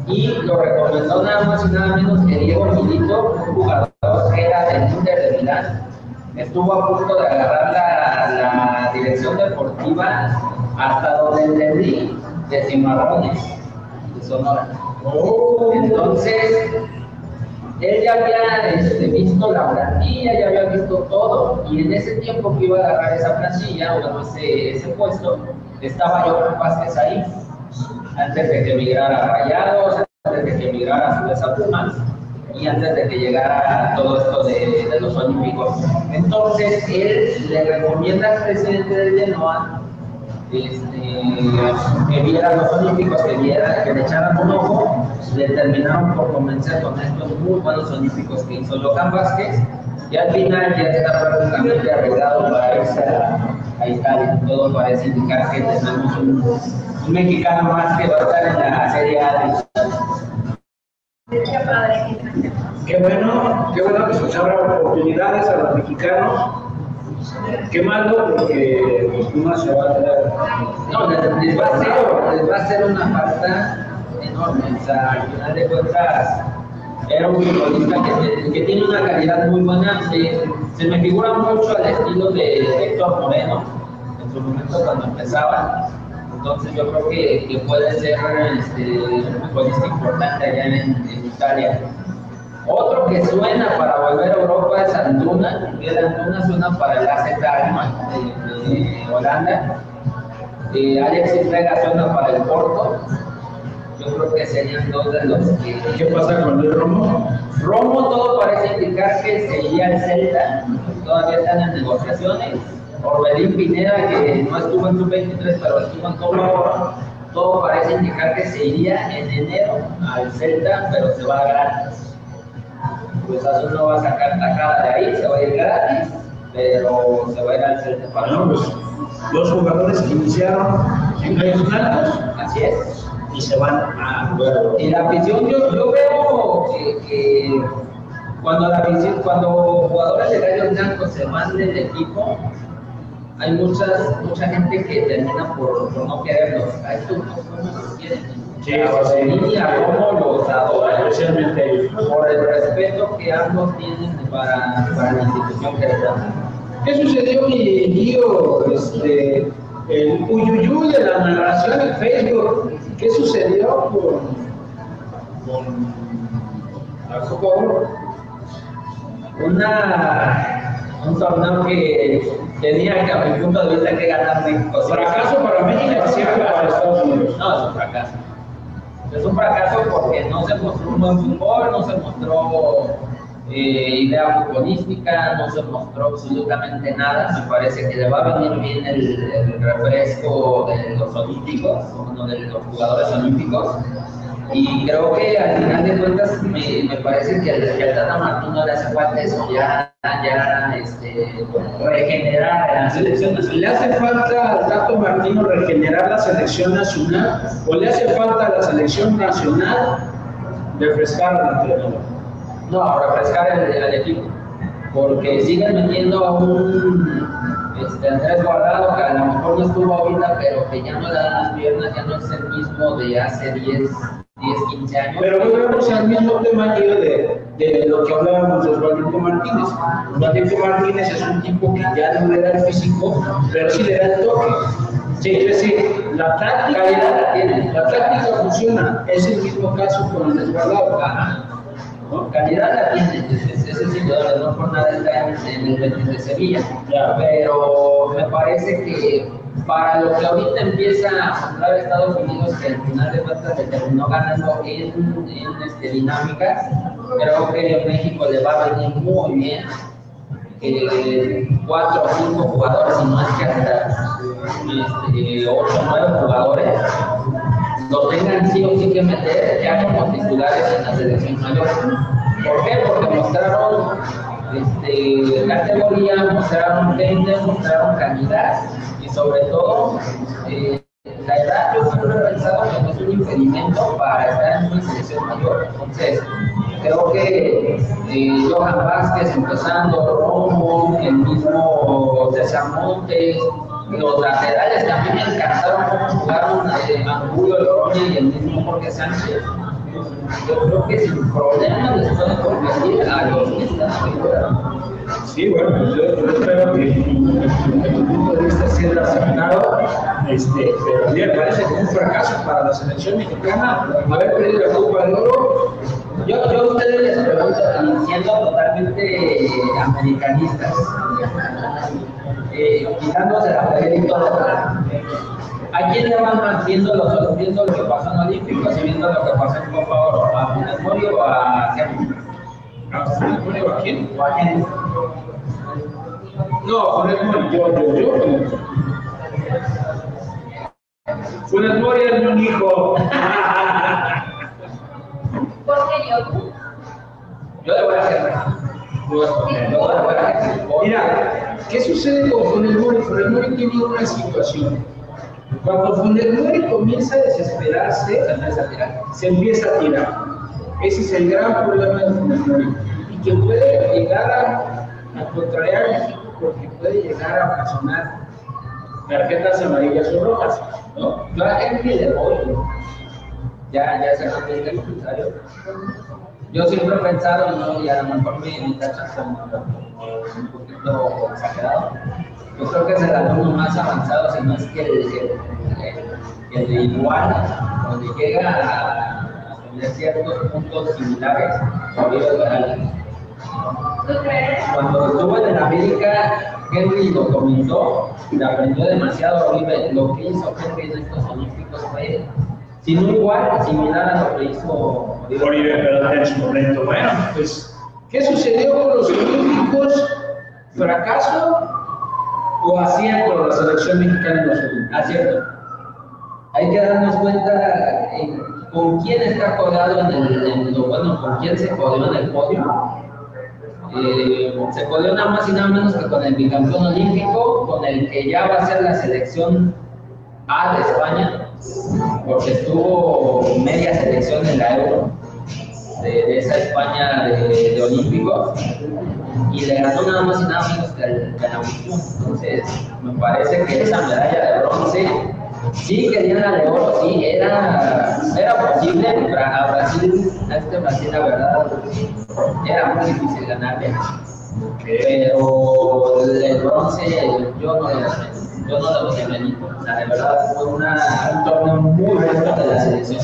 y lo recomendó nada más y nada menos que Diego Milito, un jugador que era del Inter de Milán. Estuvo a punto de agarrar la, la dirección deportiva hasta donde entendí de Cimarrones, de Sonora. Entonces, él ya había este, visto la plantilla, ya había visto todo, y en ese tiempo que iba a agarrar esa plantilla, o ese, ese puesto, estaba Johan Vázquez ahí, antes de que migrara a Rayados, antes de que migrara a su vez a Pumas, y antes de que llegara todo esto de, de los olímpicos. Entonces, él le recomienda al presidente del Genoa este, que viera los olímpicos, que viera, que le echaran un ojo, le terminaron por convencer con estos muy buenos olímpicos que hizo Logan Vázquez Y al final ya está prácticamente arreglado para irse a, Italia. Todo parece indicar que tenemos un, un mexicano más que va a estar en la Serie A. Qué bueno, qué bueno que se nos abran oportunidades a los mexicanos. Qué malo porque Pumas se va a quedar. No, les, va a hacer, va a hacer una falta enorme. O sea, al final de cuentas, era un futbolista que, tiene una calidad muy buena. Se, me figura mucho al estilo de Héctor Moreno en su momento cuando empezaba. Entonces yo creo que, puede ser este, un futbolista importante allá en Italia. Otro que suena para volver a Europa es Antuna. Miguel Antuna suena para el AZ Alkmaar de, de Holanda. Eh, Alexis Vega suena para el Porto. Yo creo que serían dos de los que. ¿Qué pasa con el Romo? Romo todo parece indicar que se iría al Celta. Todavía están en negociaciones. Orbelín Pineda, que no estuvo en su 23, pero estuvo en Oro. Todo parece indicar que se iría en enero al Celta, pero se va gratis pues Azul no va a sacar tajada de ahí, se va a ir gratis, pero se va a ir al para Bueno, pues dos jugadores que iniciaron en Gallos Blancos Así es. y se van a luego. Y la afición, yo, yo veo que, que cuando la afición, cuando jugadores de Gallos Blancos se van del equipo, hay muchas, mucha gente que termina por, por no quererlos. A estos no ¿cómo los quieren? Sí, a a Romo los adoran. Especialmente ellos. por el respeto que ambos tienen para, para la institución que. ¿Qué sucedió, mi lío? Este, el uyuyuy de la narración en Facebook. ¿Qué sucedió con, con Oro? Una, un torneo que tenía que, a mi punto de vista, que ganar México. Sí. Fracaso para México, acierto para Estados Unidos. No, es un fracaso. Es un fracaso porque no se mostró un buen fútbol, no se mostró eh, idea futbolística, no se mostró absolutamente nada. Me parece que le va a venir bien el, refresco de los olímpicos, uno de los jugadores olímpicos. Y creo que al final de cuentas me, me parece que al, que Tata Martino le hace falta eso, ya, ya este, regenerar la selección nacional. ¿Le hace falta al Tato Martino regenerar la selección nacional o le hace falta a la selección nacional refrescar al entrenador? No, refrescar al equipo. Porque siguen metiendo a un este, Andrés Guardado que a lo mejor no estuvo ahorita, pero que ya no le dan las piernas, ya no es el mismo de hace 10, 10 15 años. Pero volvemos al mismo tema tío, de, de lo que hablábamos de Osvaldo Martínez. Osvaldo Martínez es un tipo que ya no le da el físico, pero sí le da el toque. Sí, es decir, la táctica, Calidad la tiene. la táctica funciona. Es el mismo caso con el desguardado. ¿no? Calidad la tiene, ese ese es indudable, no por nada está en, el Betis de Sevilla. Ya. Pero me parece que para lo que ahorita empieza a mostrar Estados Unidos, que al final de cuentas se terminó ganando en, en este, dinámicas, creo que México le va a venir muy bien que cuatro o cinco jugadores, y es que hasta este, ocho o nueve jugadores, lo tengan sí o sí que meter ya como titulares en la selección mayor. ¿Por qué? Porque mostraron este, categoría, mostraron gente, mostraron calidad sobre todo eh, la edad yo siempre he pensado que no es un impedimento para estar en una selección mayor. Entonces, creo que eh, Johan Vázquez empezando, Romo, el mismo César Montes, los laterales también me encantaron cómo jugaron eh, Angulo, Loroña y el mismo Jorge Sánchez. Yo creo que sin problema les pueden competir a los que están. Sí, bueno, yo, yo espero que tu punto de vista sea aceptado, este, pero mí me parece que es un fracaso para la selección mexicana haber perdido la Copa de Oro. Yo, yo a ustedes les pregunto, siendo totalmente americanistas, eh, película de atrás, ¿a quién le van más viendo, los, viendo lo que pasó en Olímpicos y viendo lo que pasó en Copa Oro? ¿A Funes o a Henry? ¿A quién? ¿O a Henry? No, Funes Mori, yo, yo, yo. Funes es un hijo. ¿Por qué yo? Yo le voy a hacer Mira, ¿qué sucede con Funes Mori? Funes Mori tiene una situación. Cuando Funes comienza a desesperarse, se empieza a tirar. Ese es el gran problema de Funes Mori. Y que puede llegar a, a contrariar porque puede llegar a ocasionar tarjetas amarillas o rojas. ¿no? Yo a le voy. Ya, ya se lo el comentario. Yo siempre he pensado, ¿no? y a lo mejor mi, mi tacha un poquito exagerado. Yo creo que es el alumno más avanzado, si no es que el, que, el de igual, donde llega a, tener ciertos puntos similares, cuando estuvo en América, Henry lo comentó y aprendió demasiado. Lo que hizo Henry en estos Olímpicos fue, si no igual, similar a lo que hizo Oliver, pero en su momento. Bueno, pues, ¿qué sucedió con los Olímpicos? ¿Fracaso o acierto de la selección mexicana en los Olímpicos? Acierto. Hay que darnos cuenta con quién está colgado en el, bueno, con quién se colgó en el podio eh, se podió nada más y nada menos que con el bicampeón olímpico, con el que ya va a ser la selección A de España, porque estuvo media selección en la Euro, de, esa España de, de olímpico, y le ganó nada más y nada menos que al, que Entonces, me parece que esa medalla de bronce Sí, querían la de oro, sí, era, era posible a Brasil, a este Brasil, la verdad, era muy difícil ganarle. Pero el bronce yo no yo no lo femenino. O sea, de verdad fue una, un torneo muy bueno de la selección.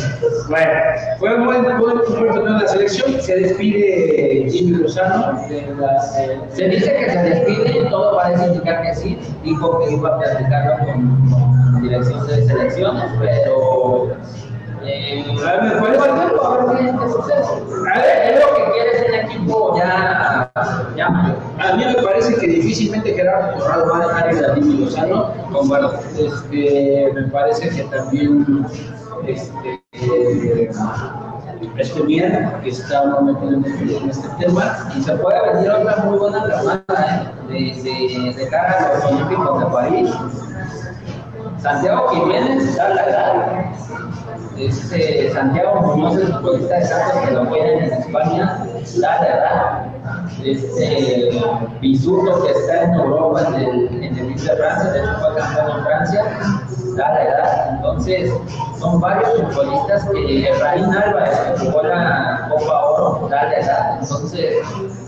Bueno, fue un buen, torneo de la selección. Se despide Jimmy Lozano. De se dice que se despide, todo parece indicar que sí. Dijo que iba a platicarlo con dirección de selecciones, pero eh, a ver, ¿cuál es el tiempo? A ver qué sucede. A ver, es lo que quiere es un equipo ya, ya A mí me parece que difícilmente Gerardo Corrado va a dejar el Lozano. Bueno, este, me parece que también este, eh, este bien, que está muy en este tema. Y se puede venir otra muy buena remata ¿eh? de, de, de cara a los Olímpicos de París. Santiago Jiménez está la edad este, Santiago Muñoz es de Santos que lo pueden en España, la verdad. Este Bisuto que está en Europa en el, en el de Francia, de hecho fue campeón en Francia, da la edad. Entonces, son varios futbolistas que Efraín Álvarez que jugó la Copa Oro, da la edad. Entonces,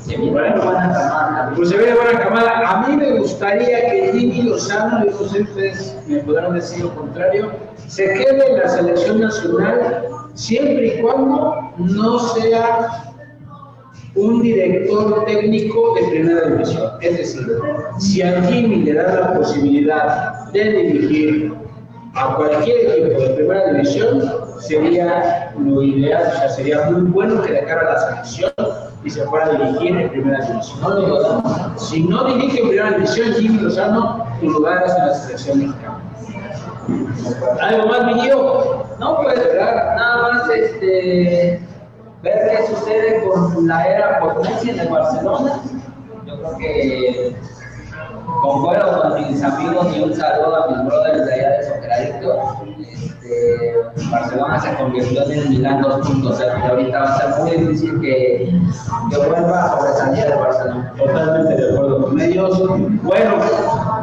Pues se buena camada. A mí me gustaría que Jimmy Lozano, y no sé ustedes me podrán decir lo contrario, se quede en la selección nacional siempre y cuando no sea un director técnico de primera división. Es decir, si a Jimmy le da la posibilidad de dirigir a cualquier equipo de primera división, sería lo ideal, o sea, sería muy bueno que dejara la selección y se fuera a dirigir en primera división. Si no dirige en primera división, Jimmy Lozano, tu lugar es en la selección mexicana. ¿Algo más, mi No, pues, nada más este, ver qué sucede con la era potencia en el Barcelona. Yo creo que concuerdo con mis amigos y un saludo a mis brothers de allá de Socradito. Este, Barcelona se convirtió en Milán 2.0 y ahorita va a ser muy difícil que, que vuelva a sobresalir el Barcelona. Totalmente de acuerdo con ellos. Bueno,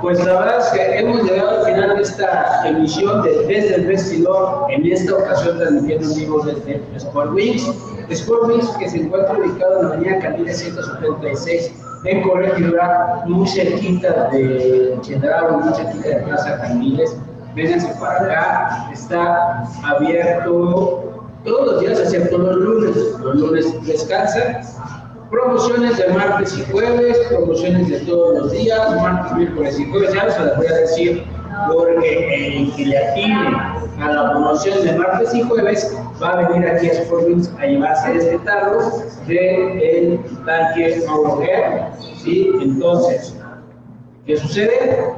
pues la verdad es que hemos llegado al final de esta emisión de Desde el Vestidor, en esta ocasión transmitiendo vivo desde. Sport Wings que se encuentra ubicado en la avenida Camila 176 en Corregidora, muy cerquita de Chedraui, muy cerquita de Plaza Camiles. Vénganse para acá, está abierto todos los días, excepto los lunes. Los lunes descansan. Promociones de martes y jueves, promociones de todos los días, martes, miércoles y jueves. Ya se las voy a decir porque el que le atine a la promoción de martes y jueves va a venir aquí a Sportwings a llevarse este tarro de el tanque Aurogea. ¿sí? Entonces, ¿qué sucede?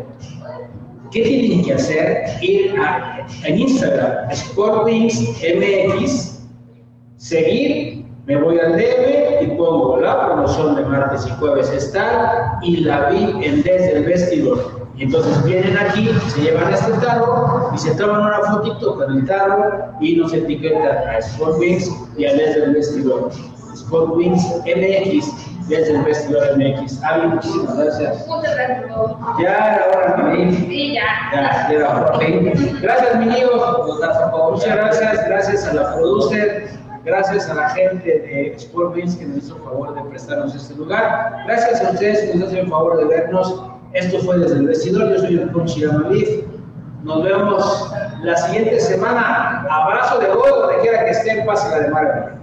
¿Qué tienen que hacer? Ir a, en Instagram, Sportwings MX, seguir Me voy al DF y pongo la promoción de martes y jueves está y la vi en desde el vestidor. Y entonces vienen aquí, se llevan este tarro y se toman una fotito con el tarro y nos etiquetan a Sport Wings y a desde el vestidor. Sport Wings MX, desde el vestidor MX. Avi, muchísimas gracias. Muchas gracias. Ya era hora de. Sí, ya. Ya, ya era hora de. Gracias, mi niño. Muchas gracias, gracias a la producer, gracias a la gente de Sport Wings que nos hizo el favor de prestarnos este lugar. Gracias a ustedes que nos hacen el favor de vernos. Esto fue desde el vestidor. Yo soy el coach. Nos vemos la siguiente semana. Abrazo de gol, donde quiera que estén, pásenla de maravilla.